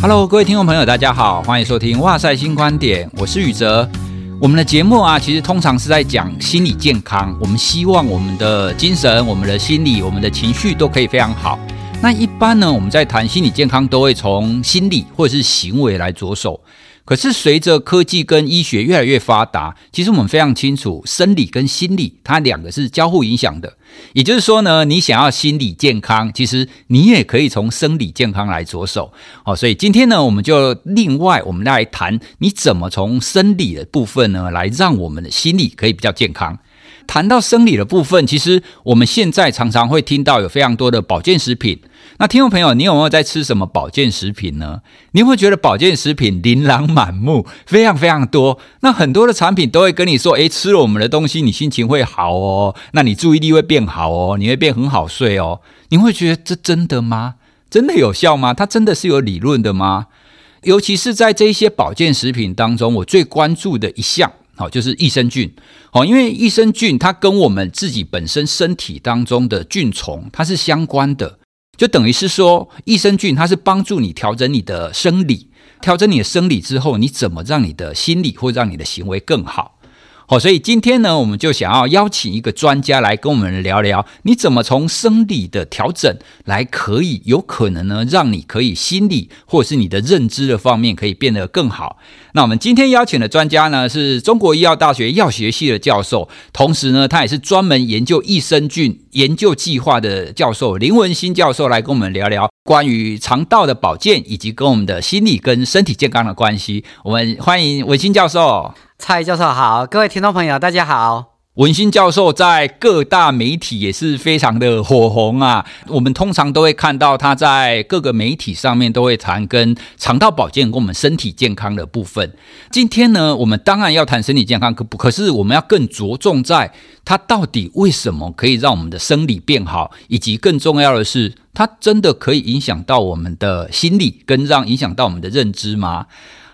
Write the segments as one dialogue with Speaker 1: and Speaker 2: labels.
Speaker 1: Hello，各位听众朋友，大家好，欢迎收听《哇塞新观点》，我是宇哲。我们的节目啊，其实通常是在讲心理健康。我们希望我们的精神、我们的心理、我们的情绪都可以非常好。那一般呢，我们在谈心理健康，都会从心理或者是行为来着手。可是随着科技跟医学越来越发达，其实我们非常清楚，生理跟心理它两个是交互影响的。也就是说呢，你想要心理健康，其实你也可以从生理健康来着手。好，所以今天呢，我们就另外我们来谈，你怎么从生理的部分呢，来让我们的心理可以比较健康。谈到生理的部分，其实我们现在常常会听到有非常多的保健食品。那听众朋友，你有没有在吃什么保健食品呢？你会觉得保健食品琳琅满目，非常非常多。那很多的产品都会跟你说，诶，吃了我们的东西，你心情会好哦，那你注意力会变好哦，你会变很好睡哦。你会觉得这真的吗？真的有效吗？它真的是有理论的吗？尤其是在这些保健食品当中，我最关注的一项。好，就是益生菌。好，因为益生菌它跟我们自己本身身体当中的菌丛它是相关的，就等于是说，益生菌它是帮助你调整你的生理，调整你的生理之后，你怎么让你的心理或让你的行为更好。好，所以今天呢，我们就想要邀请一个专家来跟我们聊聊，你怎么从生理的调整来，可以有可能呢，让你可以心理或是你的认知的方面可以变得更好。那我们今天邀请的专家呢，是中国医药大学药学系的教授，同时呢，他也是专门研究益生菌研究计划的教授林文新教授，来跟我们聊聊关于肠道的保健以及跟我们的心理跟身体健康的关系。我们欢迎文新教授。
Speaker 2: 蔡教授好，各位听众朋友大家好。
Speaker 1: 文欣教授在各大媒体也是非常的火红啊。我们通常都会看到他在各个媒体上面都会谈跟肠道保健跟我们身体健康的部分。今天呢，我们当然要谈身体健康，可不可是我们要更着重在它到底为什么可以让我们的生理变好，以及更重要的是，它真的可以影响到我们的心理，跟让影响到我们的认知吗？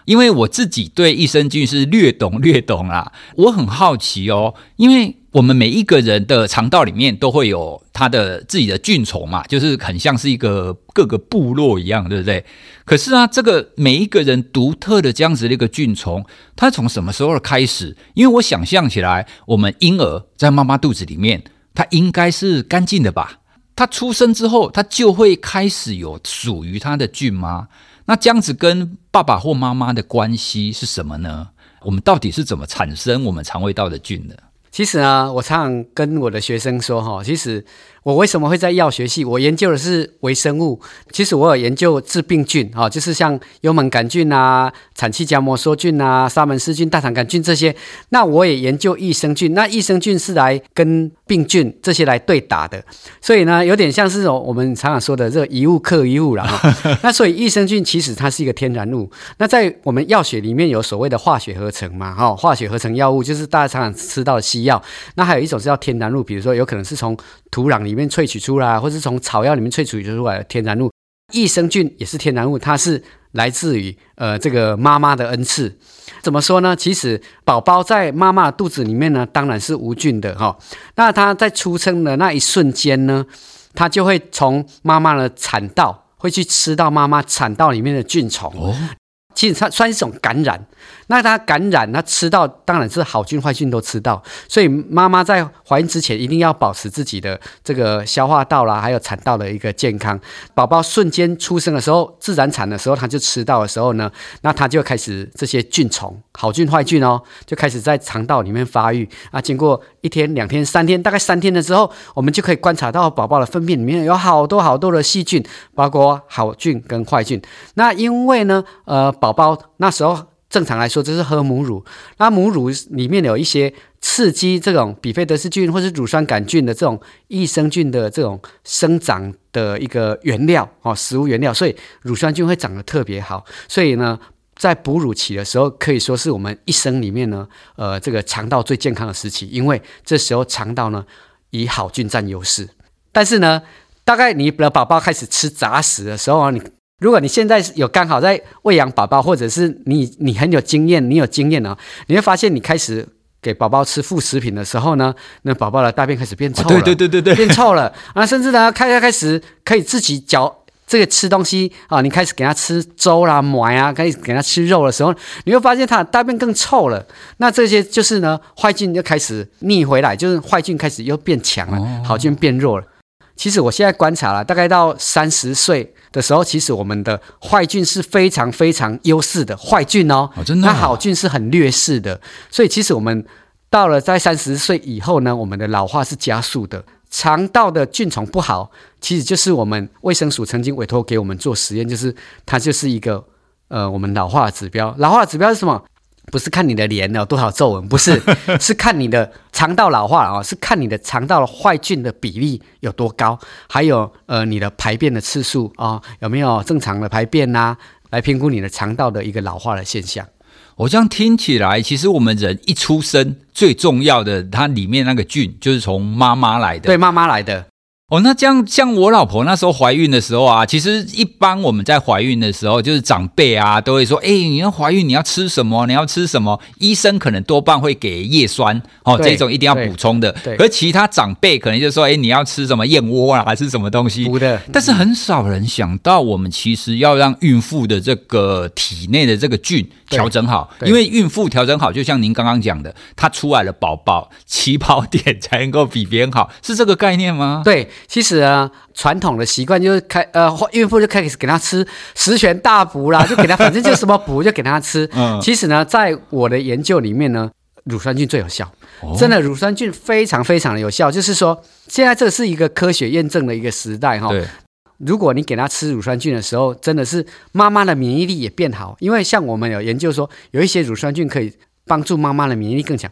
Speaker 1: 因为我自己对益生菌是略懂略懂啦，我很好奇哦，因为我们每一个人的肠道里面都会有他的自己的菌虫嘛，就是很像是一个各个部落一样，对不对？可是啊，这个每一个人独特的这样子的一个菌虫，它从什么时候开始？因为我想象起来，我们婴儿在妈妈肚子里面，它应该是干净的吧？它出生之后，它就会开始有属于它的菌吗？那这样子跟爸爸或妈妈的关系是什么呢？我们到底是怎么产生我们肠胃道的菌的？
Speaker 2: 其实呢，我常常跟我的学生说，哈，其实。我为什么会在药学系？我研究的是微生物。其实我有研究致病菌，哈，就是像幽门杆菌啊、产气荚膜梭菌啊、沙门氏菌、大肠杆菌这些。那我也研究益生菌。那益生菌是来跟病菌这些来对打的。所以呢，有点像是我们常常说的这个一物克一物了。那所以益生菌其实它是一个天然物。那在我们药学里面有所谓的化学合成嘛，哈，化学合成药物就是大家常常吃到的西药。那还有一种是叫天然物，比如说有可能是从土壤里。面萃取出来，或是从草药里面萃取出来的天然物，益生菌也是天然物，它是来自于呃这个妈妈的恩赐。怎么说呢？其实宝宝在妈妈肚子里面呢，当然是无菌的哈、那他在出生的那一瞬间呢，他就会从妈妈的产道会去吃到妈妈产道里面的菌虫。哦其实它算是一种感染，那它感染，它吃到当然是好菌坏菌都吃到，所以妈妈在怀孕之前一定要保持自己的这个消化道啦，还有产道的一个健康。宝宝瞬间出生的时候，自然产的时候，他就吃到的时候呢，那他就开始这些菌虫，好菌坏菌哦，就开始在肠道里面发育啊。经过一天、两天、三天，大概三天的时候，我们就可以观察到宝宝的粪便里面有好多好多的细菌，包括好菌跟坏菌。那因为呢，呃。宝宝那时候正常来说就是喝母乳，那母乳里面有一些刺激这种比菲德氏菌或是乳酸杆菌的这种益生菌的这种生长的一个原料哦，食物原料，所以乳酸菌会长得特别好。所以呢，在哺乳期的时候，可以说是我们一生里面呢，呃，这个肠道最健康的时期，因为这时候肠道呢以好菌占优势。但是呢，大概你的宝宝开始吃杂食的时候啊，你。如果你现在有刚好在喂养宝宝，或者是你你很有经验，你有经验哦，你会发现你开始给宝宝吃副食品的时候呢，那宝宝的大便开始变臭了，
Speaker 1: 对对对对对，
Speaker 2: 变臭了 啊，甚至呢开开开始可以自己嚼。这个吃东西啊，你开始给他吃粥啦、馍呀，开始给他吃肉的时候，你会发现他的大便更臭了。那这些就是呢，坏菌就开始逆回来，就是坏菌开始又变强了，好菌变弱了。其实我现在观察了，大概到三十岁的时候，其实我们的坏菌是非常非常优势的坏菌哦，
Speaker 1: 哦真的、哦，
Speaker 2: 那好菌是很劣势的。所以其实我们到了在三十岁以后呢，我们的老化是加速的。肠道的菌虫不好，其实就是我们卫生署曾经委托给我们做实验，就是它就是一个呃我们老化的指标。老化的指标是什么？不是看你的脸有多少皱纹，不是，是看你的肠道老化啊，是看你的肠道的坏菌的比例有多高，还有呃你的排便的次数啊，有没有正常的排便呐、啊，来评估你的肠道的一个老化的现象。
Speaker 1: 我这样听起来，其实我们人一出生最重要的，它里面那个菌就是从妈妈来的，
Speaker 2: 对，妈妈来的。
Speaker 1: 哦，那这样像我老婆那时候怀孕的时候啊，其实一般我们在怀孕的时候，就是长辈啊都会说，哎，你要怀孕你要吃什么？你要吃什么？医生可能多半会给叶酸哦，这种一定要补充的。对，而其他长辈可能就说，哎，你要吃什么燕窝啊，还是什么东西？补的。但是很少人想到，我们其实要让孕妇的这个体内的这个菌调整好，因为孕妇调整好，就像您刚刚讲的，她出来了宝宝，起跑点 才能够比别人好，是这个概念吗？
Speaker 2: 对。其实啊，传统的习惯就是开呃，孕妇就开始给她吃十全大补啦，就给她反正就什么补就给她吃。嗯，其实呢，在我的研究里面呢，乳酸菌最有效，真的乳酸菌非常非常的有效。就是说，现在这是一个科学验证的一个时代哈。对，如果你给他吃乳酸菌的时候，真的是妈妈的免疫力也变好，因为像我们有研究说，有一些乳酸菌可以帮助妈妈的免疫力更强。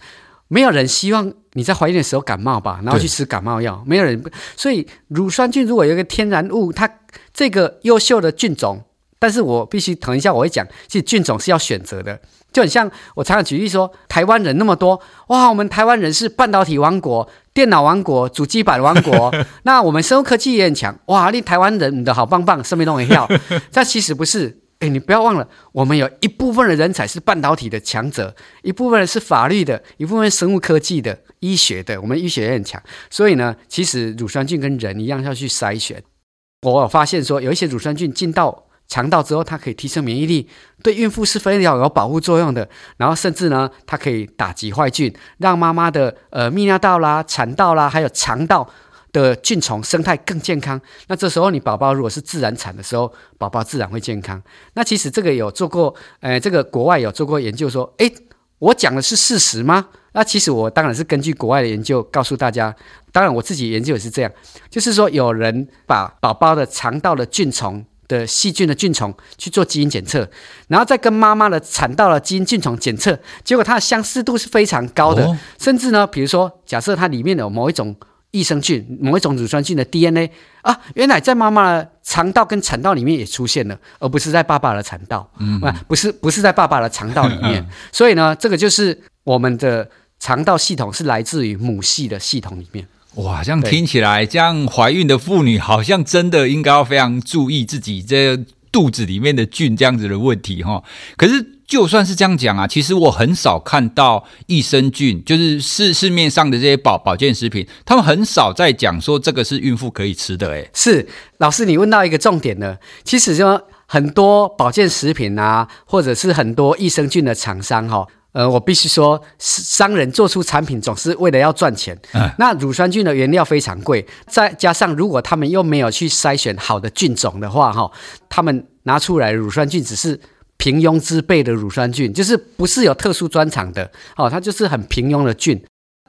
Speaker 2: 没有人希望你在怀孕的时候感冒吧，然后去吃感冒药。没有人，所以乳酸菌如果有一个天然物，它这个优秀的菌种，但是我必须等一下我会讲，其实菌种是要选择的，就很像我常常举例说，台湾人那么多，哇，我们台湾人是半导体王国、电脑王国、主机板王国，那我们生物科技也很强，哇，你台湾人的好棒棒，生命都很好，但其实不是。哎，你不要忘了，我们有一部分的人才是半导体的强者，一部分是法律的，一部分生物科技的、医学的。我们医学也很强，所以呢，其实乳酸菌跟人一样要去筛选。我有发现说，有一些乳酸菌进到肠道之后，它可以提升免疫力，对孕妇是非常有保护作用的。然后甚至呢，它可以打击坏菌，让妈妈的呃泌尿道啦、产道啦，还有肠道。的菌虫生态更健康，那这时候你宝宝如果是自然产的时候，宝宝自然会健康。那其实这个有做过，呃，这个国外有做过研究说，诶，我讲的是事实吗？那其实我当然是根据国外的研究告诉大家，当然我自己研究也是这样，就是说有人把宝宝的肠道的菌虫的细菌的菌虫去做基因检测，然后再跟妈妈的产道的基因菌虫检测，结果它的相似度是非常高的，哦、甚至呢，比如说假设它里面有某一种。益生菌，某一种乳酸菌的 DNA 啊，原来在妈妈的肠道跟产道里面也出现了，而不是在爸爸的产道，嗯，不是不是在爸爸的肠道里面，所以呢，这个就是我们的肠道系统是来自于母系的系统里面。
Speaker 1: 哇，这样听起来，这样怀孕的妇女好像真的应该要非常注意自己这肚子里面的菌这样子的问题哈。可是。就算是这样讲啊，其实我很少看到益生菌，就是市市面上的这些保保健食品，他们很少在讲说这个是孕妇可以吃的。诶，
Speaker 2: 是老师，你问到一个重点了。其实说很多保健食品啊，或者是很多益生菌的厂商哈，呃，我必须说，商人做出产品总是为了要赚钱。嗯。那乳酸菌的原料非常贵，再加上如果他们又没有去筛选好的菌种的话，哈，他们拿出来乳酸菌只是。平庸之辈的乳酸菌，就是不是有特殊专长的哦，它就是很平庸的菌。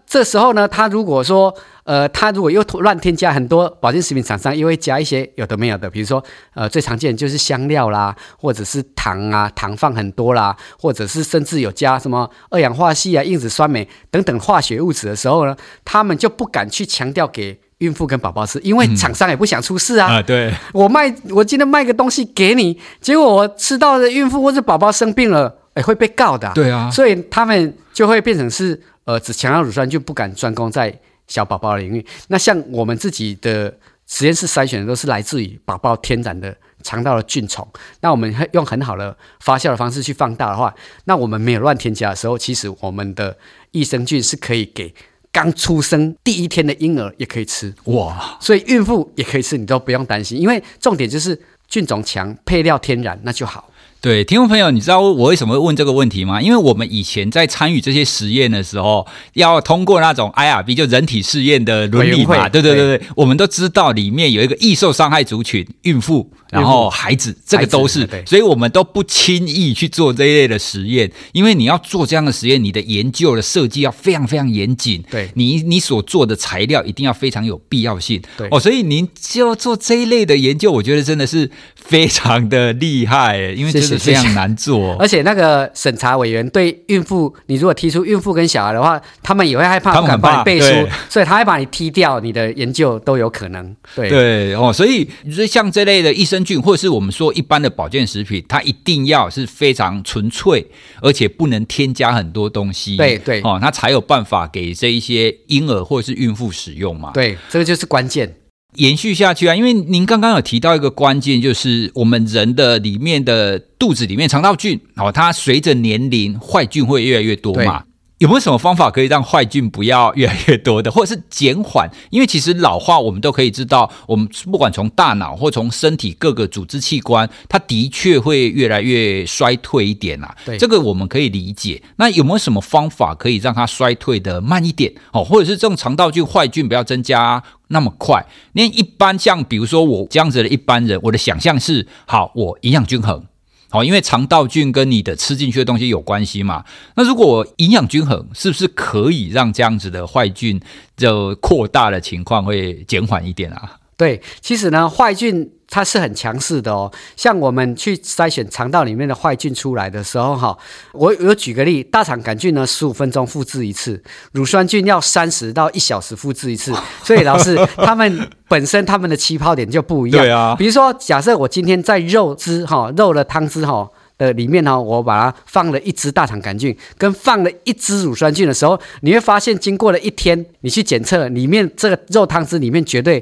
Speaker 2: 这时候呢，他如果说，呃，他如果又乱添加很多保健食品厂商，又会加一些有的没有的，比如说，呃，最常见就是香料啦，或者是糖啊，糖放很多啦，或者是甚至有加什么二氧化矽啊、硬脂酸镁等等化学物质的时候呢，他们就不敢去强调给。孕妇跟宝宝吃，因为厂商也不想出事啊。对，我卖，我今天卖个东西给你，结果我吃到的孕妇或者宝宝生病了，哎，会被告的、啊。对啊，所以他们就会变成是，呃，只强调乳酸，菌不敢专攻在小宝宝的领域。那像我们自己的实验室筛选的都是来自于宝宝天然的肠道的菌虫。那我们用很好的发酵的方式去放大的话，那我们没有乱添加的时候，其实我们的益生菌是可以给。刚出生第一天的婴儿也可以吃。哇，所以孕妇也可以吃，你都不用担心，因为重点就是菌种强，配料天然，那就好。
Speaker 1: 对，听众朋友，你知道我为什么会问这个问题吗？因为我们以前在参与这些实验的时候，要通过那种 IRB 就人体试验的伦理嘛，对对对对，对，我们都知道里面有一个易受伤害族群，孕妇。然后孩子，这个都是，所以我们都不轻易去做这一类的实验，因为你要做这样的实验，你的研究的设计要非常非常严谨，
Speaker 2: 对，
Speaker 1: 你你所做的材料一定要非常有必要性，
Speaker 2: 对。
Speaker 1: 哦，所以您就做这一类的研究，我觉得真的是非常的厉害，因为真的非常难做，
Speaker 2: 而且那个审查委员对孕妇，你如果提出孕妇跟小孩的话，他们也会害怕，不敢帮你背书，所以他会把你踢掉，你的研究都有可能，对
Speaker 1: 对哦，所以就像这类的益生菌，或者是我们说一般的保健食品，它一定要是非常纯粹，而且不能添加很多东西。
Speaker 2: 对对，
Speaker 1: 哦，它才有办法给这一些婴儿或者是孕妇使用嘛。
Speaker 2: 对，这个就是关键。
Speaker 1: 延续下去啊，因为您刚刚有提到一个关键，就是我们人的里面的肚子里面肠道菌，哦，它随着年龄坏菌会越来越多嘛。有没有什么方法可以让坏菌不要越来越多的，或者是减缓？因为其实老化，我们都可以知道，我们不管从大脑或从身体各个组织器官，它的确会越来越衰退一点啊。
Speaker 2: 对，
Speaker 1: 这个我们可以理解。那有没有什么方法可以让它衰退的慢一点？哦，或者是这种肠道菌坏菌不要增加那么快？那一般像比如说我这样子的一般人，我的想象是：好，我营养均衡。好，因为肠道菌跟你的吃进去的东西有关系嘛。那如果营养均衡，是不是可以让这样子的坏菌就扩大的情况会减缓一点啊？
Speaker 2: 对，其实呢，坏菌它是很强势的哦。像我们去筛选肠道里面的坏菌出来的时候，哈，我我举个例，大肠杆菌呢，十五分钟复制一次；乳酸菌要三十到一小时复制一次。所以老师 他们本身他们的起跑点就不一样。对啊，比如说，假设我今天在肉汁哈肉的汤汁哈。的里面呢，我把它放了一只大肠杆菌，跟放了一只乳酸菌的时候，你会发现，经过了一天，你去检测里面这个肉汤汁里面绝对、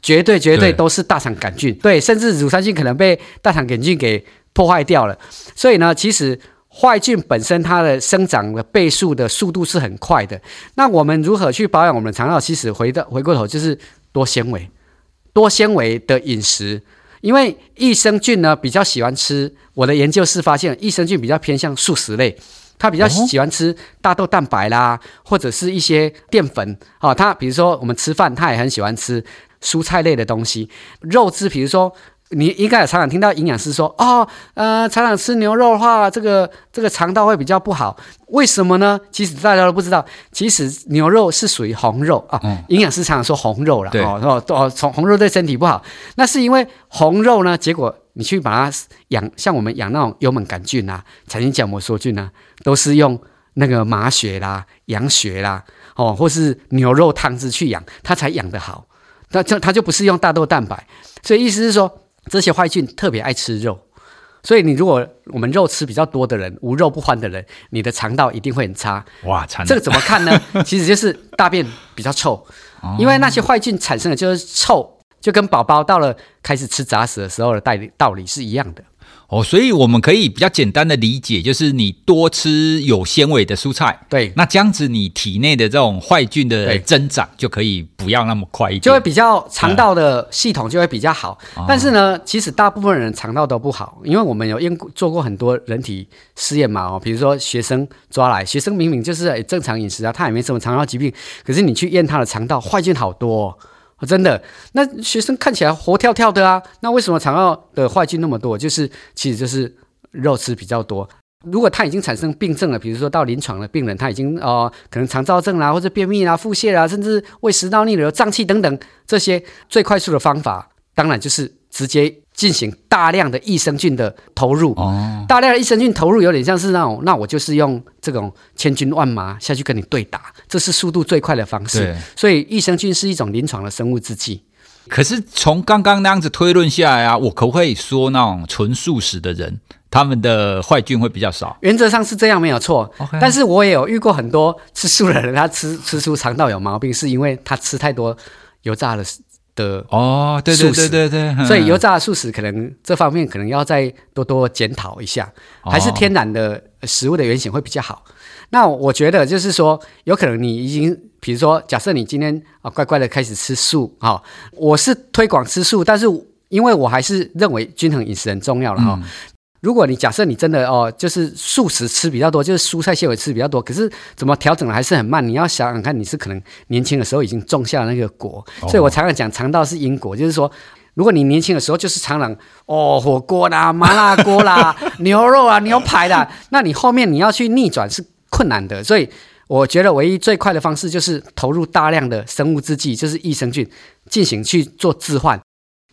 Speaker 2: 绝对、绝对都是大肠杆菌，对，甚至乳酸菌可能被大肠杆菌给破坏掉了。所以呢，其实坏菌本身它的生长的倍数的速度是很快的。那我们如何去保养我们的肠道？其实回到回过头就是多纤维，多纤维的饮食。因为益生菌呢比较喜欢吃，我的研究是发现益生菌比较偏向素食类，它比较喜欢吃大豆蛋白啦，或者是一些淀粉。哦，它比如说我们吃饭，它也很喜欢吃蔬菜类的东西，肉质，比如说。你应该也常常听到营养师说哦，呃，常常吃牛肉的话，这个这个肠道会比较不好。为什么呢？其实大家都不知道，其实牛肉是属于红肉啊。嗯、营养师常常说红肉了，哦哦哦，从红肉对身体不好。那是因为红肉呢，结果你去把它养，像我们养那种幽门杆菌啊、产前角膜梭菌啊，都是用那个马血啦、羊血啦，哦，或是牛肉汤汁去养，它才养得好。那这它就不是用大豆蛋白，所以意思是说。这些坏菌特别爱吃肉，所以你如果我们肉吃比较多的人，无肉不欢的人，你的肠道一定会很差。哇，这个怎么看呢？其实就是大便比较臭，哦、因为那些坏菌产生的就是臭，就跟宝宝到了开始吃杂食的时候的道理道理是一样的。
Speaker 1: 哦，所以我们可以比较简单的理解，就是你多吃有纤维的蔬菜，
Speaker 2: 对，
Speaker 1: 那这样子你体内的这种坏菌的增长就可以不要那么快一点，
Speaker 2: 就会比较肠道的系统就会比较好。嗯、但是呢，其实大部分人肠道都不好，因为我们有验做过很多人体试验嘛，哦，比如说学生抓来，学生明明就是正常饮食啊，他也没什么肠道疾病，可是你去验他的肠道，坏菌好多、哦。真的，那学生看起来活跳跳的啊，那为什么肠道的坏菌那么多？就是其实就是肉吃比较多。如果他已经产生病症了，比如说到临床的病人，他已经呃可能肠燥症啦，或者便秘啦、腹泻啦，甚至胃食道逆流、胀气等等，这些最快速的方法，当然就是直接。进行大量的益生菌的投入，哦，大量的益生菌投入有点像是那种，那我就是用这种千军万马下去跟你对打，这是速度最快的方式。所以益生菌是一种临床的生物制剂。
Speaker 1: 可是从刚刚那样子推论下来啊，我可不可以说那种纯素食的人，他们的坏菌会比较少？
Speaker 2: 原则上是这样，没有错。Okay. 但是我也有遇过很多吃素的人，他吃吃出肠道有毛病，是因为他吃太多油炸的。的
Speaker 1: 哦，对对对对对，
Speaker 2: 所以油炸素食可能这方面可能要再多多检讨一下，还是天然的食物的原型会比较好。那我觉得就是说，有可能你已经，比如说，假设你今天啊乖乖的开始吃素啊，我是推广吃素，但是因为我还是认为均衡饮食很重要了哈。嗯如果你假设你真的哦，就是素食吃比较多，就是蔬菜纤维吃比较多，可是怎么调整的还是很慢。你要想想看，你是可能年轻的时候已经种下了那个果，所以我常常讲肠道是因果，就是说，如果你年轻的时候就是常常哦火锅啦、麻辣锅啦、牛肉啊、牛排啦，那你后面你要去逆转是困难的。所以我觉得唯一最快的方式就是投入大量的生物制剂，就是益生菌进行去做置换。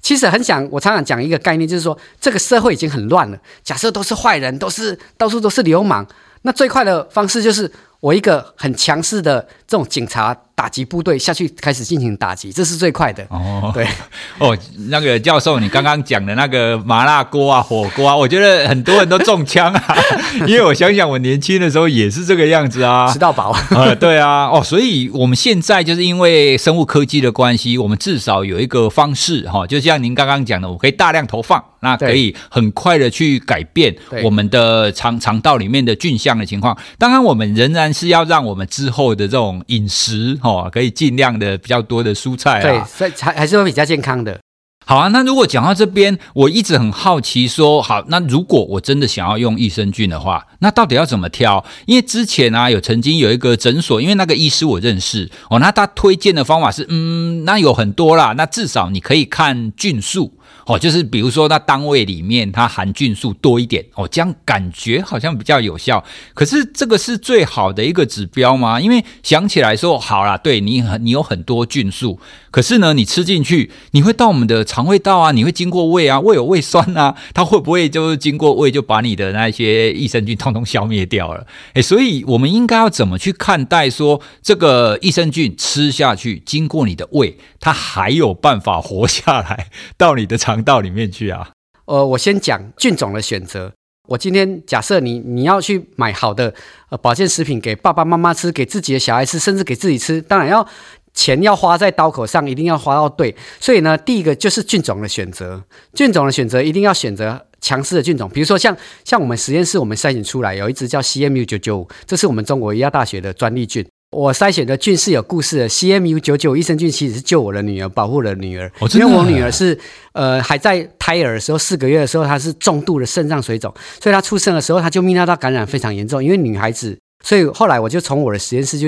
Speaker 2: 其实很想，我常常讲一个概念，就是说这个社会已经很乱了。假设都是坏人，都是到处都是流氓，那最快的方式就是我一个很强势的这种警察。打击部队下去开始进行打击，这是最快的。哦，对，
Speaker 1: 哦，那个教授，你刚刚讲的那个麻辣锅啊、火锅啊，我觉得很多人都中枪啊，因为我想想，我年轻的时候也是这个样子啊，
Speaker 2: 吃到饱。
Speaker 1: 呃，对啊，哦，所以我们现在就是因为生物科技的关系，我们至少有一个方式哈，就像您刚刚讲的，我可以大量投放，那可以很快的去改变我们的肠肠道里面的菌相的情况。当然，我们仍然是要让我们之后的这种饮食。哦，可以尽量的比较多的蔬菜啊，
Speaker 2: 对，所以还还是会比较健康的。
Speaker 1: 好啊，那如果讲到这边，我一直很好奇说，好，那如果我真的想要用益生菌的话，那到底要怎么挑？因为之前啊，有曾经有一个诊所，因为那个医师我认识哦，那他推荐的方法是，嗯，那有很多啦，那至少你可以看菌数。哦，就是比如说，它单位里面它含菌数多一点哦，这样感觉好像比较有效。可是这个是最好的一个指标吗？因为想起来说，好啦，对你很你有很多菌数，可是呢，你吃进去，你会到我们的肠胃道啊，你会经过胃啊，胃有胃酸啊，它会不会就是经过胃就把你的那些益生菌通通消灭掉了？诶，所以我们应该要怎么去看待说这个益生菌吃下去，经过你的胃，它还有办法活下来到你的肠？肠道里面去啊？
Speaker 2: 呃，我先讲菌种的选择。我今天假设你你要去买好的呃保健食品给爸爸妈妈吃，给自己的小孩吃，甚至给自己吃，当然要钱要花在刀口上，一定要花到对。所以呢，第一个就是菌种的选择。菌种的选择一定要选择强势的菌种，比如说像像我们实验室我们筛选出来有一支叫 CMU 九九五，这是我们中国医药大学的专利菌。我筛选的菌是有故事的，CMU 九九益生菌其实是救我的女儿，保护了女儿。哦、因为我女儿是呃还在胎儿的时候，四个月的时候，她是重度的肾脏水肿，所以她出生的时候，她就泌尿道感染非常严重。因为女孩子，所以后来我就从我的实验室就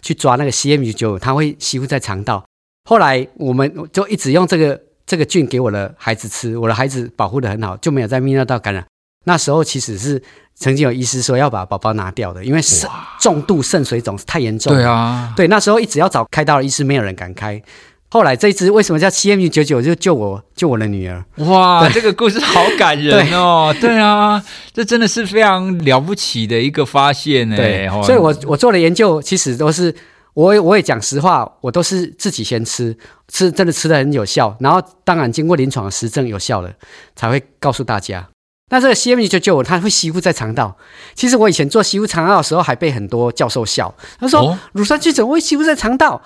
Speaker 2: 去抓那个 CMU 九九，它会吸附在肠道。后来我们就一直用这个这个菌给我的孩子吃，我的孩子保护的很好，就没有在泌尿道感染。那时候其实是。曾经有医师说要把宝宝拿掉的，因为肾重度肾水肿太严重了。对啊，对，那时候一直要找开刀的医师，没有人敢开。后来这一支为什么叫 CMU 九九，就救我救我的女儿。
Speaker 1: 哇，这个故事好感人 哦。对，对啊，这真的是非常了不起的一个发现呢。对，
Speaker 2: 所以我我做的研究其实都是我我也讲实话，我都是自己先吃，吃真的吃的很有效，然后当然经过临床的实证有效了，才会告诉大家。那这个 CMU 九九五它会吸附在肠道。其实我以前做吸附肠道的时候，还被很多教授笑。他说：“哦、乳酸菌怎么会吸附在肠道？”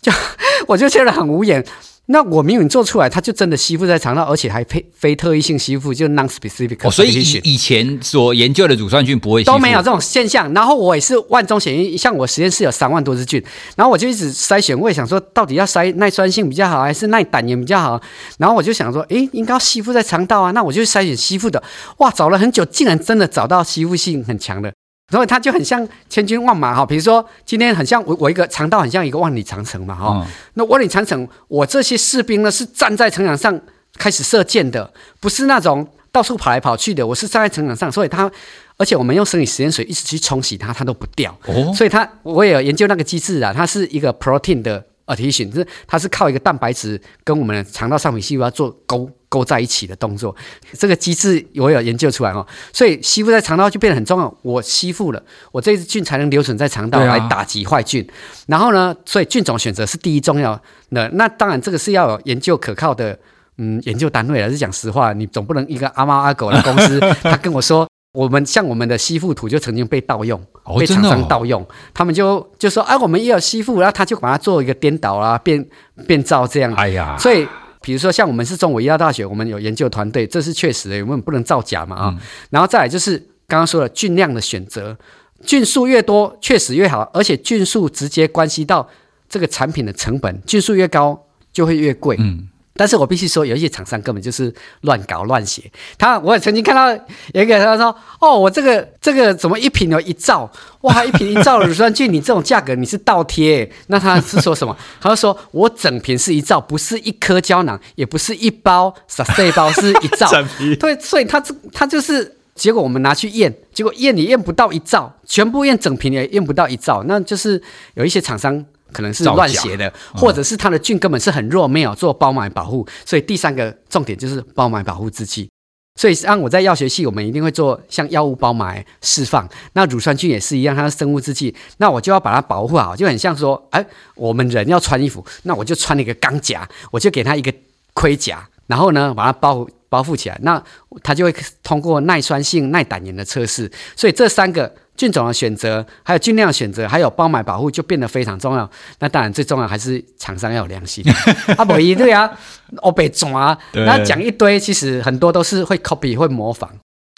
Speaker 2: 就 我就觉得很无言。那我明明做出来，它就真的吸附在肠道，而且还非非特异性吸附，就 non-specific。
Speaker 1: 哦，所以以以前所研究的乳酸菌不会，
Speaker 2: 都没有这种现象。然后我也是万中选一，像我实验室有三万多只菌，然后我就一直筛选，我也想说，到底要筛耐酸性比较好，还是耐胆盐比较好？然后我就想说，诶，应该要吸附在肠道啊，那我就筛选吸附的。哇，找了很久，竟然真的找到吸附性很强的。所以它就很像千军万马哈，比如说今天很像我我一个肠道很像一个万里长城嘛哈，嗯、那万里长城我这些士兵呢是站在城墙上开始射箭的，不是那种到处跑来跑去的，我是站在城墙上，所以它而且我们用生理食盐水一直去冲洗它，它都不掉，哦、所以它我也有研究那个机制啊，它是一个 protein 的。adhesion 就是它是靠一个蛋白质跟我们的肠道上皮细胞做勾勾在一起的动作，这个机制我有研究出来哦，所以吸附在肠道就变得很重要。我吸附了，我这支菌才能留存在肠道来打击坏菌。啊、然后呢，所以菌种选择是第一重要的。那当然这个是要有研究可靠的嗯研究单位还是讲实话，你总不能一个阿猫阿狗的公司，他跟我说。我们像我们的吸附土就曾经被盗用，哦、被厂商盗用，哦、他们就就说啊，我们也有吸附，然后他就把它做一个颠倒啊，变变造这样。哎呀，所以比如说像我们是中国医药大学，我们有研究团队，这是确实的，我们不能造假嘛啊。嗯、然后再来就是刚刚说的菌量的选择，菌数越多确实越好，而且菌数直接关系到这个产品的成本，菌数越高就会越贵。嗯。但是我必须说，有一些厂商根本就是乱搞乱写。他我也曾经看到有一个他说：“哦，我这个这个怎么一瓶有一兆？哇，一瓶一兆乳酸菌，你这种价格你是倒贴？那他是说什么？他就说我整瓶是一兆，不是一颗胶囊，也不是一包，撒碎包是一兆。对，所以他这他就是结果，我们拿去验，结果验也验不到一兆，全部验整瓶也验不到一兆，那就是有一些厂商。”可能是乱写的，或者是它的菌根本是很弱，没有做包埋保护。所以第三个重点就是包埋保护制剂。所以像我在药学系，我们一定会做像药物包埋释放。那乳酸菌也是一样，它是生物制剂，那我就要把它保护好，就很像说，哎，我们人要穿衣服，那我就穿了一个钢甲，我就给它一个盔甲，然后呢把它包包覆起来，那它就会通过耐酸性、耐胆盐的测试。所以这三个。菌种的选择，还有菌量的选择，还有包埋保护，就变得非常重要。那当然最重要还是厂商要有良心。啊，不一对啊，我被抓，那讲一堆，其实很多都是会 copy 会模仿。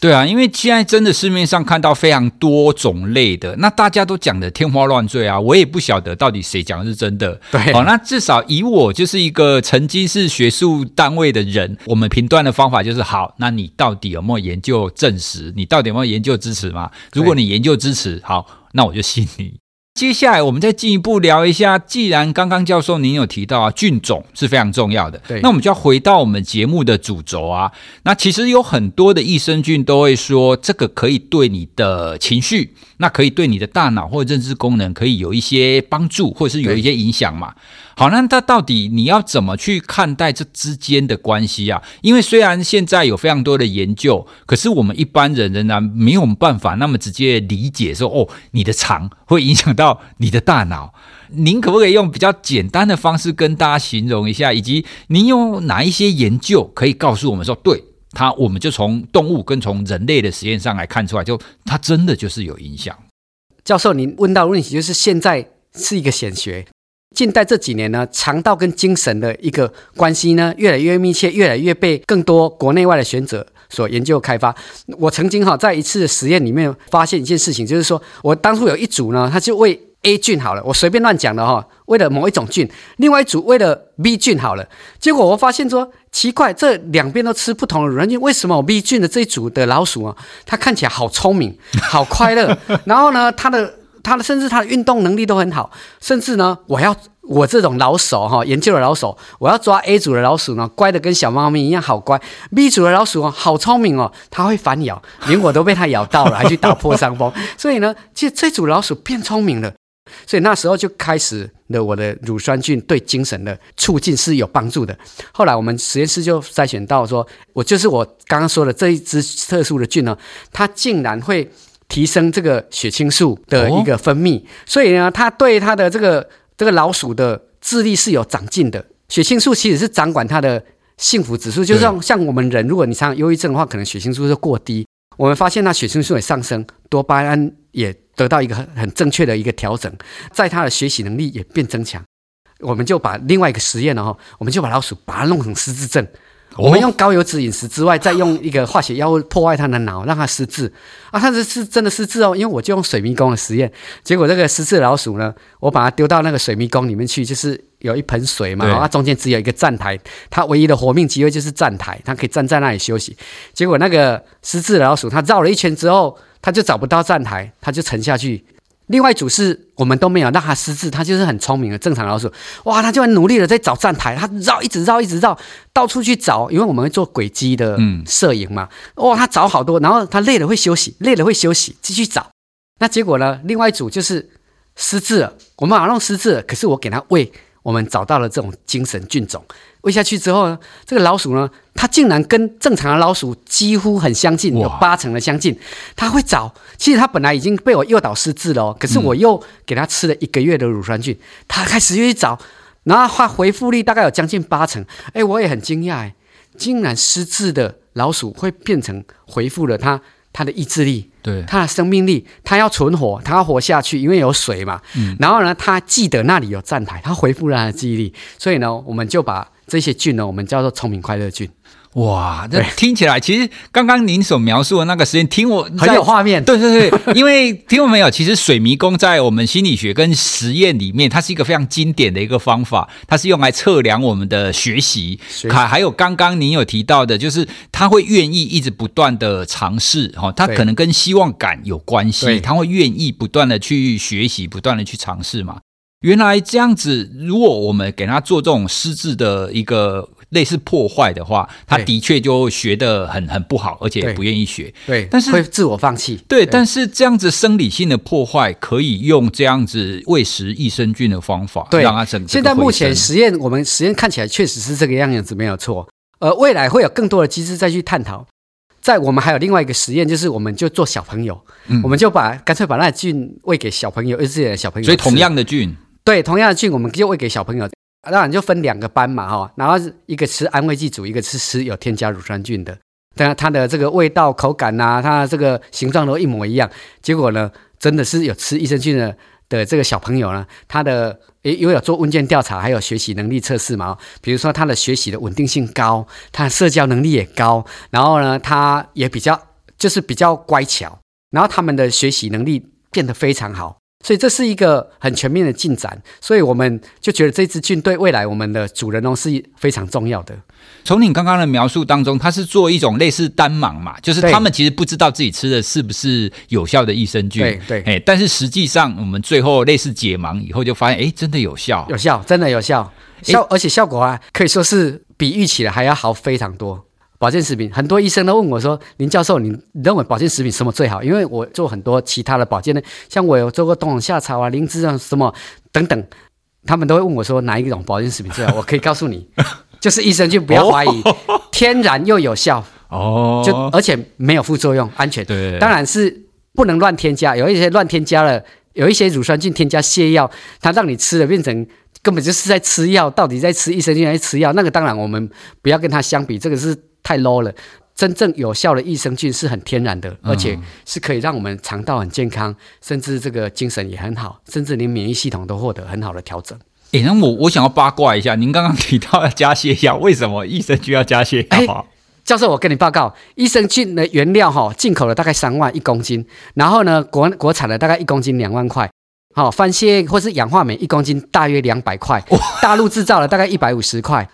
Speaker 1: 对啊，因为现在真的市面上看到非常多种类的，那大家都讲的天花乱坠啊，我也不晓得到底谁讲的是真的。
Speaker 2: 对，
Speaker 1: 好，那至少以我就是一个曾经是学术单位的人，我们评断的方法就是好，那你到底有没有研究证实？你到底有没有研究支持吗？如果你研究支持，好，那我就信你。接下来我们再进一步聊一下，既然刚刚教授您有提到啊，菌种是非常重要的，
Speaker 2: 对，
Speaker 1: 那我们就要回到我们节目的主轴啊。那其实有很多的益生菌都会说，这个可以对你的情绪，那可以对你的大脑或认知功能可以有一些帮助，或者是有一些影响嘛。好，那它到底你要怎么去看待这之间的关系啊？因为虽然现在有非常多的研究，可是我们一般人仍然没有办法那么直接理解说，哦，你的肠会影响到你的大脑。您可不可以用比较简单的方式跟大家形容一下？以及您用哪一些研究可以告诉我们说，对它，我们就从动物跟从人类的实验上来看出来，就它真的就是有影响。
Speaker 2: 教授，您问到的问题就是现在是一个显学。近代这几年呢，肠道跟精神的一个关系呢，越来越密切，越来越被更多国内外的学者所研究开发。我曾经哈在一次实验里面发现一件事情，就是说我当初有一组呢，他就为 A 菌好了，我随便乱讲的哈，为了某一种菌；另外一组为了 B 菌好了，结果我发现说奇怪，这两边都吃不同的乳酸菌，为什么我 B 菌的这一组的老鼠啊，它看起来好聪明，好快乐，然后呢，它的。它的甚至它的运动能力都很好，甚至呢，我要我这种老手哈，研究的老手，我要抓 A 组的老鼠呢，乖的跟小猫咪一样好乖；B 组的老鼠哦，好聪明哦，它会反咬，连我都被它咬到了，还去打破伤风。所以呢，其实这组老鼠变聪明了，所以那时候就开始了我的乳酸菌对精神的促进是有帮助的。后来我们实验室就筛选到说，我就是我刚刚说的这一支特殊的菌呢，它竟然会。提升这个血清素的一个分泌，哦、所以呢，它对它的这个这个老鼠的智力是有长进的。血清素其实是掌管它的幸福指数，就像像我们人，如果你常常忧郁症的话，可能血清素就过低。我们发现那血清素也上升，多巴胺也得到一个很很正确的一个调整，在他的学习能力也变增强。我们就把另外一个实验呢，我们就把老鼠把它弄成失智症。我们用高油脂饮食之外，再用一个化学药物破坏他的脑，让他失智啊！他是是真的失智哦，因为我就用水迷宫的实验，结果这个失智老鼠呢，我把它丢到那个水迷宫里面去，就是有一盆水嘛，它中间只有一个站台，它唯一的活命机会就是站台，它可以站在那里休息。结果那个失智的老鼠，它绕了一圈之后，它就找不到站台，他就沉下去。另外一组是我们都没有让他失智，他就是很聪明的正常老鼠。哇，他就很努力的在找站台，他绕一直绕一直绕，到处去找，因为我们会做轨迹的摄影嘛。哇，他找好多，然后他累了会休息，累了会休息，继续找。那结果呢？另外一组就是失智了，我们马上失智了，可是我给他喂。我们找到了这种精神菌种，喂下去之后呢，这个老鼠呢，它竟然跟正常的老鼠几乎很相近，有八成的相近。它会找，其实它本来已经被我诱导失智了，可是我又给它吃了一个月的乳酸菌，它开始又去找，然后它回复率大概有将近八成。哎，我也很惊讶，哎，竟然失智的老鼠会变成回复了它。它的意志力，
Speaker 1: 对，
Speaker 2: 它的生命力，它要存活，它要活下去，因为有水嘛。嗯，然后呢，它记得那里有站台，它恢复了它的记忆力。所以呢，我们就把这些菌呢，我们叫做聪明快乐菌。
Speaker 1: 哇，这听起来其实刚刚您所描述的那个实验，听我
Speaker 2: 很有画面。
Speaker 1: 对对对，因为听过没有？其实水迷宫在我们心理学跟实验里面，它是一个非常经典的一个方法，它是用来测量我们的学习。还还有刚刚您有提到的，就是他会愿意一直不断的尝试，哈，他可能跟希望感有关系，他会愿意不断的去学习，不断的去尝试嘛。原来这样子，如果我们给他做这种失智的一个类似破坏的话，他的确就学的很很不好，而且也不愿意学。
Speaker 2: 对，
Speaker 1: 但是
Speaker 2: 会自我放弃。
Speaker 1: 对，但是这样子生理性的破坏，可以用这样子喂食益生菌的方法，对，让他整。
Speaker 2: 现在目前实验，我们实验看起来确实是这个样子，没有错。呃，未来会有更多的机制再去探讨。在我们还有另外一个实验，就是我们就做小朋友，嗯、我们就把干脆把那菌喂给小朋友，幼稚园的小朋友。
Speaker 1: 所以同样的菌。
Speaker 2: 对，同样的菌，我们就喂给小朋友，当然就分两个班嘛，哈，然后一个吃安慰剂组，一个吃吃有添加乳酸菌的，当然它的这个味道、口感呐，它的这个形状都一模一样。结果呢，真的是有吃益生菌的的这个小朋友呢，他的，因为有做问卷调查，还有学习能力测试嘛，比如说他的学习的稳定性高，他社交能力也高，然后呢，他也比较就是比较乖巧，然后他们的学习能力变得非常好。所以这是一个很全面的进展，所以我们就觉得这支菌对未来我们的主人翁是非常重要的。
Speaker 1: 从你刚刚的描述当中，它是做一种类似单盲嘛，就是他们其实不知道自己吃的是不是有效的益生菌，
Speaker 2: 对对，
Speaker 1: 哎，但是实际上我们最后类似解盲以后就发现，哎，真的有效，
Speaker 2: 有效，真的有效，效，而且效果啊可以说是比预期的还要好非常多。保健食品，很多医生都问我说：“林教授，你认为保健食品什么最好？”因为我做很多其他的保健的，像我有做过冬虫夏草啊、灵芝啊什么等等，他们都会问我说哪一种保健食品最好？我可以告诉你，就是益生菌，不要怀疑，天然又有效哦，就而且没有副作用，安全。对，当然是不能乱添加，有一些乱添加了，有一些乳酸菌添加泻药，它让你吃了变成。根本就是在吃药，到底在吃益生菌还是吃药？那个当然我们不要跟它相比，这个是太 low 了。真正有效的益生菌是很天然的，而且是可以让我们肠道很健康，甚至这个精神也很好，甚至连免疫系统都获得很好的调整。
Speaker 1: 诶，那我我想要八卦一下，您刚刚提到要加泻药，为什么益生菌要加泻药？
Speaker 2: 教授，我跟你报告，益生菌的原料哈，进口了大概三万一公斤，然后呢，国国产的大概一公斤两万块。好，番泻或是氧化镁一公斤大约两百块，大陆制造的大概一百五十块。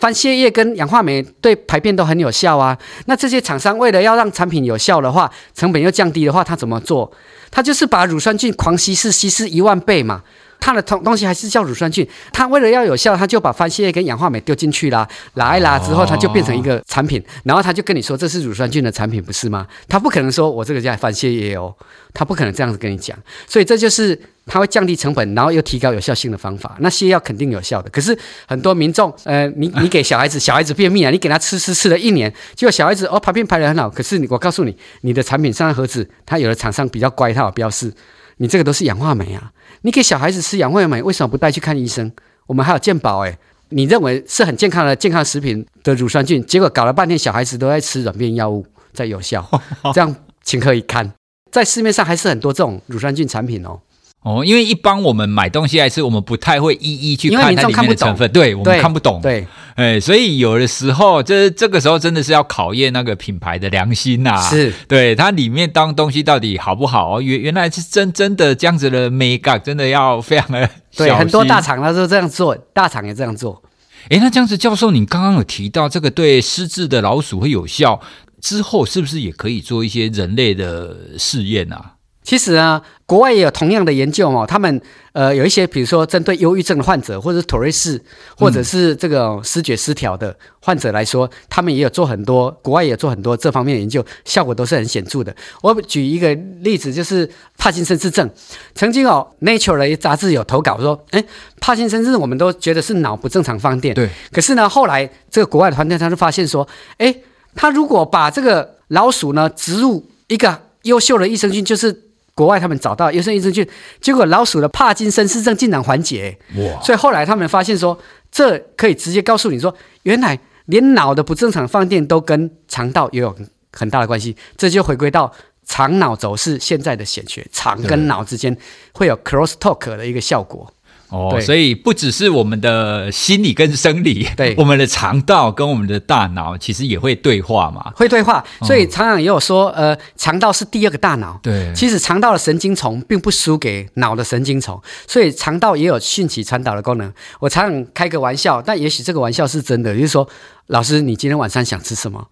Speaker 2: 番泻叶跟氧化镁对排便都很有效啊。那这些厂商为了要让产品有效的话，成本又降低的话，他怎么做？他就是把乳酸菌狂稀释，稀释一万倍嘛。它的东东西还是叫乳酸菌，它为了要有效，它就把番泻叶跟氧化镁丢进去啦，拉一拉之后，它就变成一个产品，然后他就跟你说这是乳酸菌的产品，不是吗？他不可能说我这个叫番泻叶哦，他不可能这样子跟你讲，所以这就是它会降低成本，然后又提高有效性的方法。那泻药肯定有效的，可是很多民众，呃，你你给小孩子，小孩子便秘啊，你给他吃吃吃了一年，结果小孩子哦排便排得很好，可是你我告诉你，你的产品上的盒子，它有的厂商比较乖，它有标示。你这个都是氧化镁啊！你给小孩子吃氧化镁，为什么不带去看医生？我们还有健保诶，你认为是很健康的健康食品的乳酸菌，结果搞了半天小孩子都在吃软便药物在有效，这样情何以堪？在市面上还是很多这种乳酸菌产品哦。
Speaker 1: 哦，因为一般我们买东西还是我们不太会一一去看它里面的成分，对，我们看不懂，
Speaker 2: 对，
Speaker 1: 哎，所以有的时候这这个时候真的是要考验那个品牌的良心呐，
Speaker 2: 是
Speaker 1: 对它里面当东西到底好不好哦，原原来是真真的这样子的美感，真的要非常的。
Speaker 2: 对，很多大厂它都这样做，大厂也这样做。
Speaker 1: 哎，那这样子，教授，你刚刚有提到这个对失智的老鼠会有效，之后是不是也可以做一些人类的试验啊？
Speaker 2: 其实啊，国外也有同样的研究哦。他们呃有一些，比如说针对忧郁症的患者，或者是妥瑞氏，或者是这个思觉失调的患者来说，他们也有做很多，国外也有做很多这方面的研究，效果都是很显著的。我举一个例子，就是帕金森氏症。曾经哦，《Nature》的杂志有投稿说，哎，帕金森氏我们都觉得是脑不正常放电，
Speaker 1: 对。可
Speaker 2: 是呢，后来这个国外的团队他就发现说，哎，他如果把这个老鼠呢植入一个优秀的益生菌，就是。国外他们找到优生益生菌，结果老鼠的帕金森氏症竟然缓解。哇！所以后来他们发现说，这可以直接告诉你说，原来连脑的不正常放电都跟肠道也有很大的关系。这就回归到肠脑轴是现在的显学，肠跟脑之间会有 cross talk 的一个效果。
Speaker 1: 哦，所以不只是我们的心理跟生理，
Speaker 2: 对，
Speaker 1: 我们的肠道跟我们的大脑其实也会对话嘛，
Speaker 2: 会对话。所以常常也有说，呃，肠道是第二个大脑。
Speaker 1: 对，
Speaker 2: 其实肠道的神经丛并不输给脑的神经丛，所以肠道也有讯息传导的功能。我常常开个玩笑，但也许这个玩笑是真的，就是说，老师，你今天晚上想吃什么？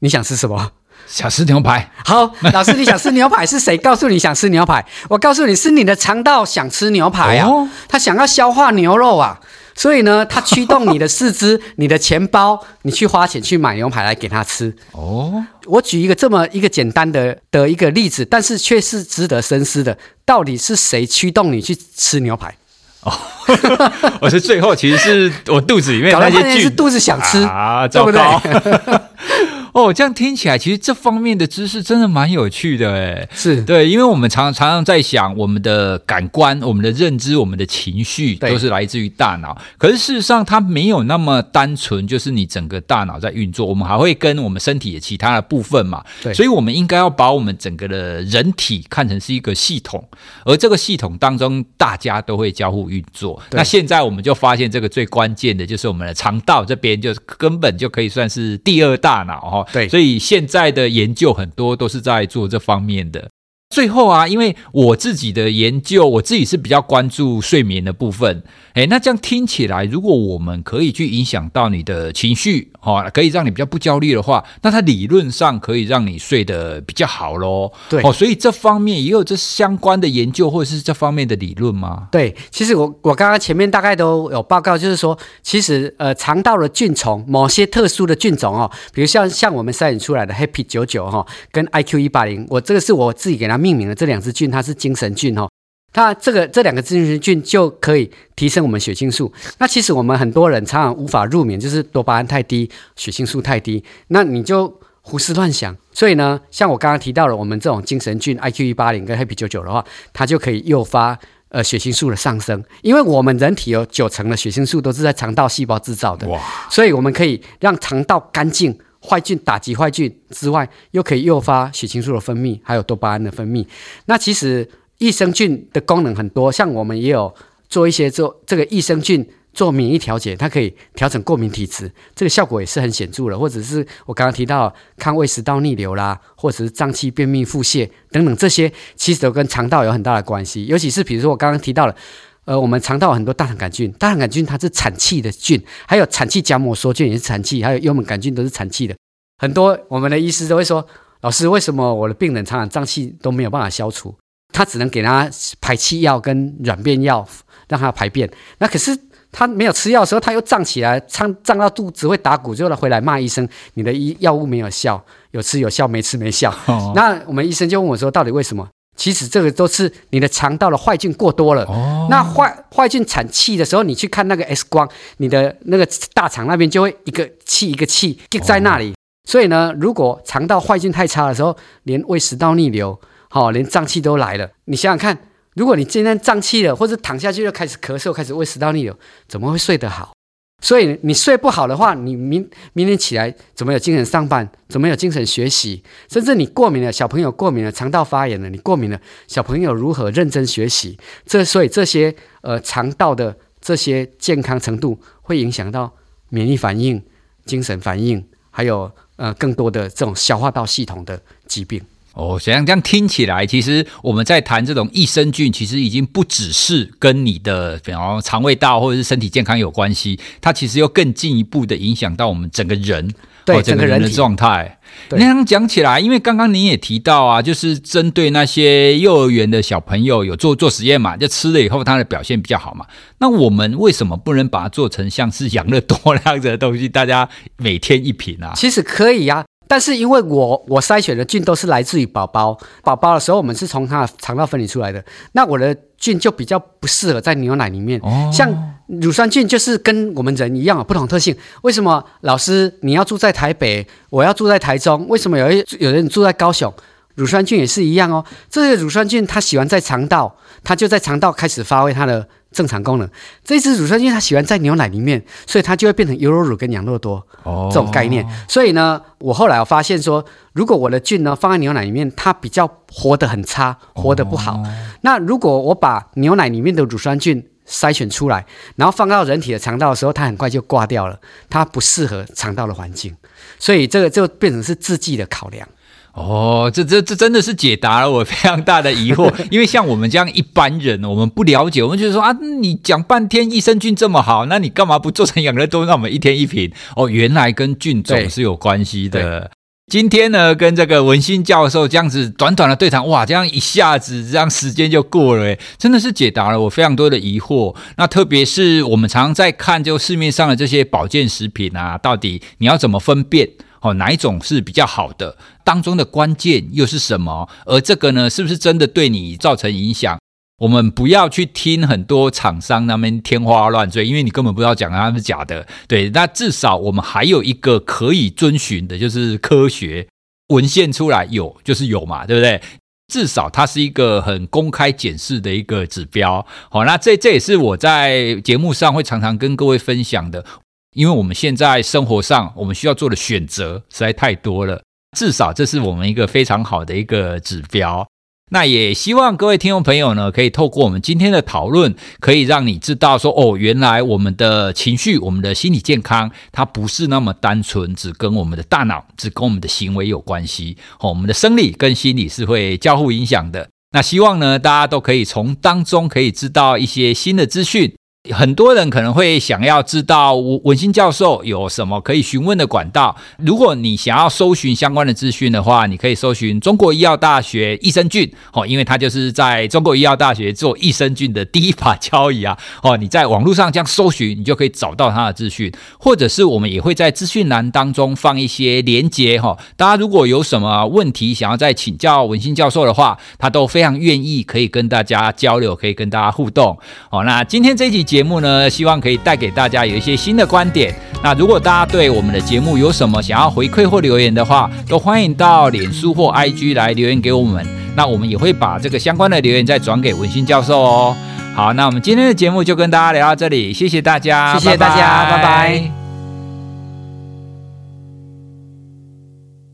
Speaker 2: 你想吃什么？
Speaker 1: 想吃牛排。
Speaker 2: 好，老师，你想吃牛排是谁告诉你想吃牛排？我告诉你是你的肠道想吃牛排啊，哦、他想要消化牛肉啊，所以呢，他驱动你的四肢、你的钱包，你去花钱去买牛排来给他吃。哦，我举一个这么一个简单的的一个例子，但是却是值得深思的，到底是谁驱动你去吃牛排？哦，
Speaker 1: 我是最后其实是我肚子里面那些菌
Speaker 2: 是肚子想吃
Speaker 1: 啊，糟糕。哦，这样听起来，其实这方面的知识真的蛮有趣的，哎，
Speaker 2: 是
Speaker 1: 对，因为我们常常常在想，我们的感官、我们的认知、我们的情绪，都是来自于大脑。可是事实上，它没有那么单纯，就是你整个大脑在运作，我们还会跟我们身体的其他的部分嘛。对，所以我们应该要把我们整个的人体看成是一个系统，而这个系统当中，大家都会交互运作。那现在我们就发现，这个最关键的就是我们的肠道这边，就根本就可以算是第二大脑哈。
Speaker 2: 对，
Speaker 1: 所以现在的研究很多都是在做这方面的。最后啊，因为我自己的研究，我自己是比较关注睡眠的部分。诶，那这样听起来，如果我们可以去影响到你的情绪，哦，可以让你比较不焦虑的话，那它理论上可以让你睡得比较好喽。
Speaker 2: 对，
Speaker 1: 哦，所以这方面也有这相关的研究或者是这方面的理论吗？
Speaker 2: 对，其实我我刚刚前面大概都有报告，就是说，其实呃，肠道的菌丛，某些特殊的菌种哦，比如像像我们筛选出来的 Happy 九九哈，跟 IQ 一八零，我这个是我自己给它命名的，这两支菌它是精神菌哦。那这个这两个精神菌就可以提升我们血清素。那其实我们很多人常常无法入眠，就是多巴胺太低，血清素太低。那你就胡思乱想。所以呢，像我刚刚提到了，我们这种精神菌 IQ 一八零跟 Happy 九九的话，它就可以诱发呃血清素的上升。因为我们人体有九成的血清素都是在肠道细胞制造的，哇！所以我们可以让肠道干净，坏菌打击坏菌之外，又可以诱发血清素的分泌，还有多巴胺的分泌。那其实。益生菌的功能很多，像我们也有做一些做这个益生菌做免疫调节，它可以调整过敏体质，这个效果也是很显著的。或者是我刚刚提到抗胃食道逆流啦，或者是胀气、便秘、腹泻等等，这些其实都跟肠道有很大的关系。尤其是比如说我刚刚提到了，呃，我们肠道很多大肠杆菌，大肠杆菌它是产气的菌，还有产气荚膜梭菌也是产气，还有幽门杆菌都是产气的。很多我们的医师都会说，老师，为什么我的病人常常胀气都没有办法消除？他只能给他排气药跟软便药，让他排便。那可是他没有吃药的时候，他又胀起来，胀胀到肚子会打鼓，就回来骂医生：“你的医药物没有效，有吃有效，没吃没效。哦”那我们医生就问我说：“到底为什么？”其实这个都是你的肠道的坏菌过多了。哦、那坏坏菌产气的时候，你去看那个 X 光，你的那个大肠那边就会一个气一个气在那里。哦、所以呢，如果肠道坏菌太差的时候，连胃食道逆流。哦，连胀气都来了。你想想看，如果你今天胀气了，或者躺下去就开始咳嗽，开始胃食道逆流，怎么会睡得好？所以你睡不好的话，你明明天起来怎么有精神上班？怎么有精神学习？甚至你过敏了，小朋友过敏了，肠道发炎了，你过敏了，小朋友如何认真学习？这所以这些呃肠道的这些健康程度，会影响到免疫反应、精神反应，还有呃更多的这种消化道系统的疾病。
Speaker 1: 哦，想这样听起来，其实我们在谈这种益生菌，其实已经不只是跟你的比方肠胃道或者是身体健康有关系，它其实又更进一步的影响到我们整个人，
Speaker 2: 对、
Speaker 1: 哦、整个人的状态。那样讲起来，因为刚刚您也提到啊，就是针对那些幼儿园的小朋友有做做实验嘛，就吃了以后他的表现比较好嘛。那我们为什么不能把它做成像是养乐多那样子的东西，大家每天一瓶啊？
Speaker 2: 其实可以呀、啊。但是因为我我筛选的菌都是来自于宝宝，宝宝的时候我们是从他的肠道分离出来的，那我的菌就比较不适合在牛奶里面。哦，像乳酸菌就是跟我们人一样有不同特性。为什么老师你要住在台北，我要住在台中？为什么有一有人住在高雄？乳酸菌也是一样哦。这个乳酸菌它喜欢在肠道，它就在肠道开始发挥它的。正常功能，这只乳酸菌它喜欢在牛奶里面，所以它就会变成优酪乳跟养乐多这种概念。所以呢，我后来我发现说，如果我的菌呢放在牛奶里面，它比较活得很差，活得不好。那如果我把牛奶里面的乳酸菌筛选出来，然后放到人体的肠道的时候，它很快就挂掉了，它不适合肠道的环境，所以这个就变成是制剂的考量。
Speaker 1: 哦，这这这真的是解答了我非常大的疑惑，因为像我们这样一般人，我们不了解，我们就是说啊，你讲半天益生菌这么好，那你干嘛不做成养乐多，让我们一天一瓶？哦，原来跟菌种是有关系的。今天呢，跟这个文心教授这样子短短的对谈，哇，这样一下子这样时间就过了，诶，真的是解答了我非常多的疑惑。那特别是我们常常在看，就市面上的这些保健食品啊，到底你要怎么分辨？哦，哪一种是比较好的？当中的关键又是什么？而这个呢，是不是真的对你造成影响？我们不要去听很多厂商那边天花乱坠，因为你根本不知道讲的他是假的。对，那至少我们还有一个可以遵循的，就是科学文献出来有就是有嘛，对不对？至少它是一个很公开检视的一个指标。好，那这这也是我在节目上会常常跟各位分享的，因为我们现在生活上我们需要做的选择实在太多了，至少这是我们一个非常好的一个指标。那也希望各位听众朋友呢，可以透过我们今天的讨论，可以让你知道说，哦，原来我们的情绪、我们的心理健康，它不是那么单纯，只跟我们的大脑、只跟我们的行为有关系。哦，我们的生理跟心理是会交互影响的。那希望呢，大家都可以从当中可以知道一些新的资讯。很多人可能会想要知道文心教授有什么可以询问的管道。如果你想要搜寻相关的资讯的话，你可以搜寻中国医药大学益生菌哦，因为它就是在中国医药大学做益生菌的第一把交椅啊哦。你在网络上这样搜寻，你就可以找到它的资讯，或者是我们也会在资讯栏当中放一些连接哈。大家如果有什么问题想要再请教文心教授的话，他都非常愿意可以跟大家交流，可以跟大家互动哦。那今天这一集节目呢，希望可以带给大家有一些新的观点。那如果大家对我们的节目有什么想要回馈或留言的话，都欢迎到脸书或 IG 来留言给我们。那我们也会把这个相关的留言再转给文心教授哦。好，那我们今天的节目就跟大家聊到这里，谢谢大家，
Speaker 2: 谢谢大家，拜拜。拜拜。